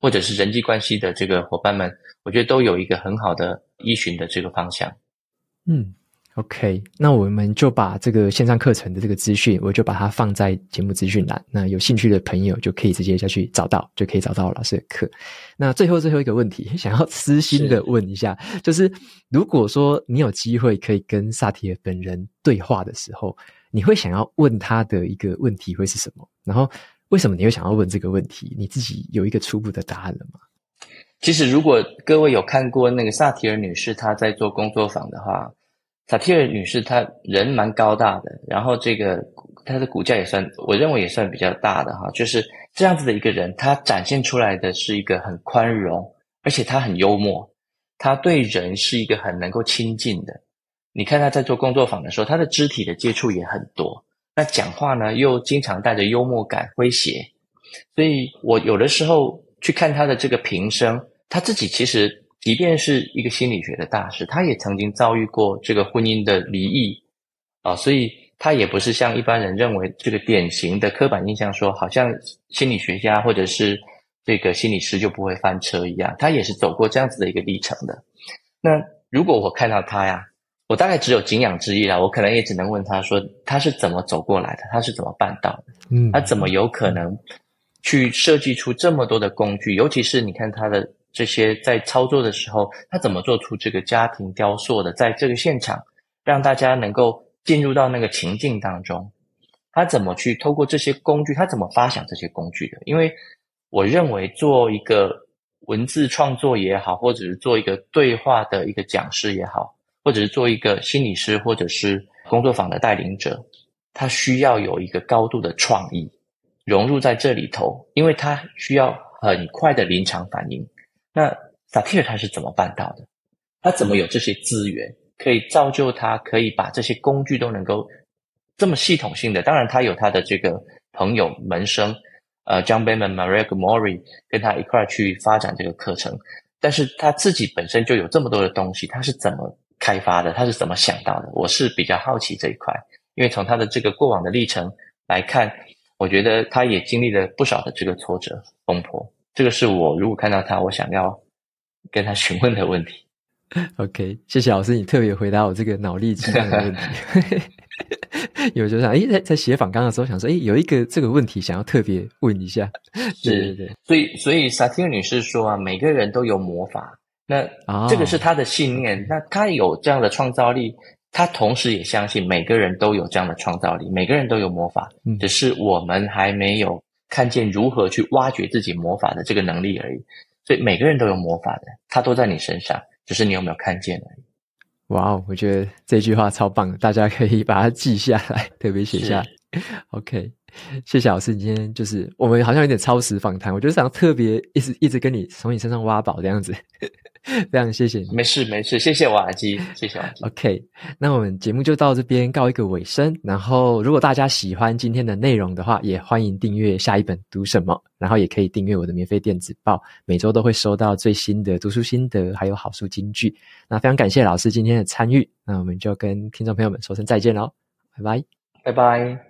或者是人际关系的这个伙伴们，我觉得都有一个很好的依循的这个方向。嗯。OK，那我们就把这个线上课程的这个资讯，我就把它放在节目资讯栏。那有兴趣的朋友就可以直接下去找到，就可以找到老师的课。那最后最后一个问题，想要私心的问一下，是就是如果说你有机会可以跟萨提尔本人对话的时候，你会想要问他的一个问题会是什么？然后为什么你会想要问这个问题？你自己有一个初步的答案了吗？其实，如果各位有看过那个萨提尔女士她在做工作坊的话。萨提尔女士，她人蛮高大的，然后这个她的骨架也算，我认为也算比较大的哈。就是这样子的一个人，她展现出来的是一个很宽容，而且她很幽默，她对人是一个很能够亲近的。你看她在做工作坊的时候，她的肢体的接触也很多，那讲话呢又经常带着幽默感、诙谐，所以我有的时候去看她的这个平生，她自己其实。即便是一个心理学的大师，他也曾经遭遇过这个婚姻的离异啊，所以他也不是像一般人认为这个典型的刻板印象说，好像心理学家或者是这个心理师就不会翻车一样，他也是走过这样子的一个历程的。那如果我看到他呀，我大概只有敬仰之意啦，我可能也只能问他说，他是怎么走过来的？他是怎么办到的？嗯，他怎么有可能去设计出这么多的工具？尤其是你看他的。这些在操作的时候，他怎么做出这个家庭雕塑的？在这个现场，让大家能够进入到那个情境当中，他怎么去透过这些工具？他怎么发想这些工具的？因为我认为做一个文字创作也好，或者是做一个对话的一个讲师也好，或者是做一个心理师或者是工作坊的带领者，他需要有一个高度的创意融入在这里头，因为他需要很快的临场反应。那萨提尔他是怎么办到的？他怎么有这些资源，可以造就他，可以把这些工具都能够这么系统性的？当然，他有他的这个朋友门生，呃，John Bayman、Maria g m o r i 跟他一块去发展这个课程。但是他自己本身就有这么多的东西，他是怎么开发的？他是怎么想到的？我是比较好奇这一块，因为从他的这个过往的历程来看，我觉得他也经历了不少的这个挫折风波。这个是我如果看到他，我想要跟他询问的问题。OK，谢谢老师，你特别回答我这个脑力激荡的问题。有就想，诶，在在写访纲的时候，想说，诶，有一个这个问题想要特别问一下。是对对对，所以所以萨提尔女士说啊，每个人都有魔法，那、哦、这个是她的信念。那她有这样的创造力，她同时也相信每个人都有这样的创造力，每个人都有魔法，嗯、只是我们还没有。看见如何去挖掘自己魔法的这个能力而已，所以每个人都有魔法的，它都在你身上，只是你有没有看见而已。哇哦，我觉得这句话超棒，大家可以把它记下来，特别写下来。OK，谢谢老师，你今天就是我们好像有点超时访谈，我就想特别一直一直跟你从你身上挖宝这样子。非常谢谢你。没事没事，谢谢瓦基，谢谢瓦基。OK，那我们节目就到这边告一个尾声。然后，如果大家喜欢今天的内容的话，也欢迎订阅下一本读什么，然后也可以订阅我的免费电子报，每周都会收到最新的读书心得，还有好书金句。那非常感谢老师今天的参与，那我们就跟听众朋友们说声再见喽，拜拜，拜拜。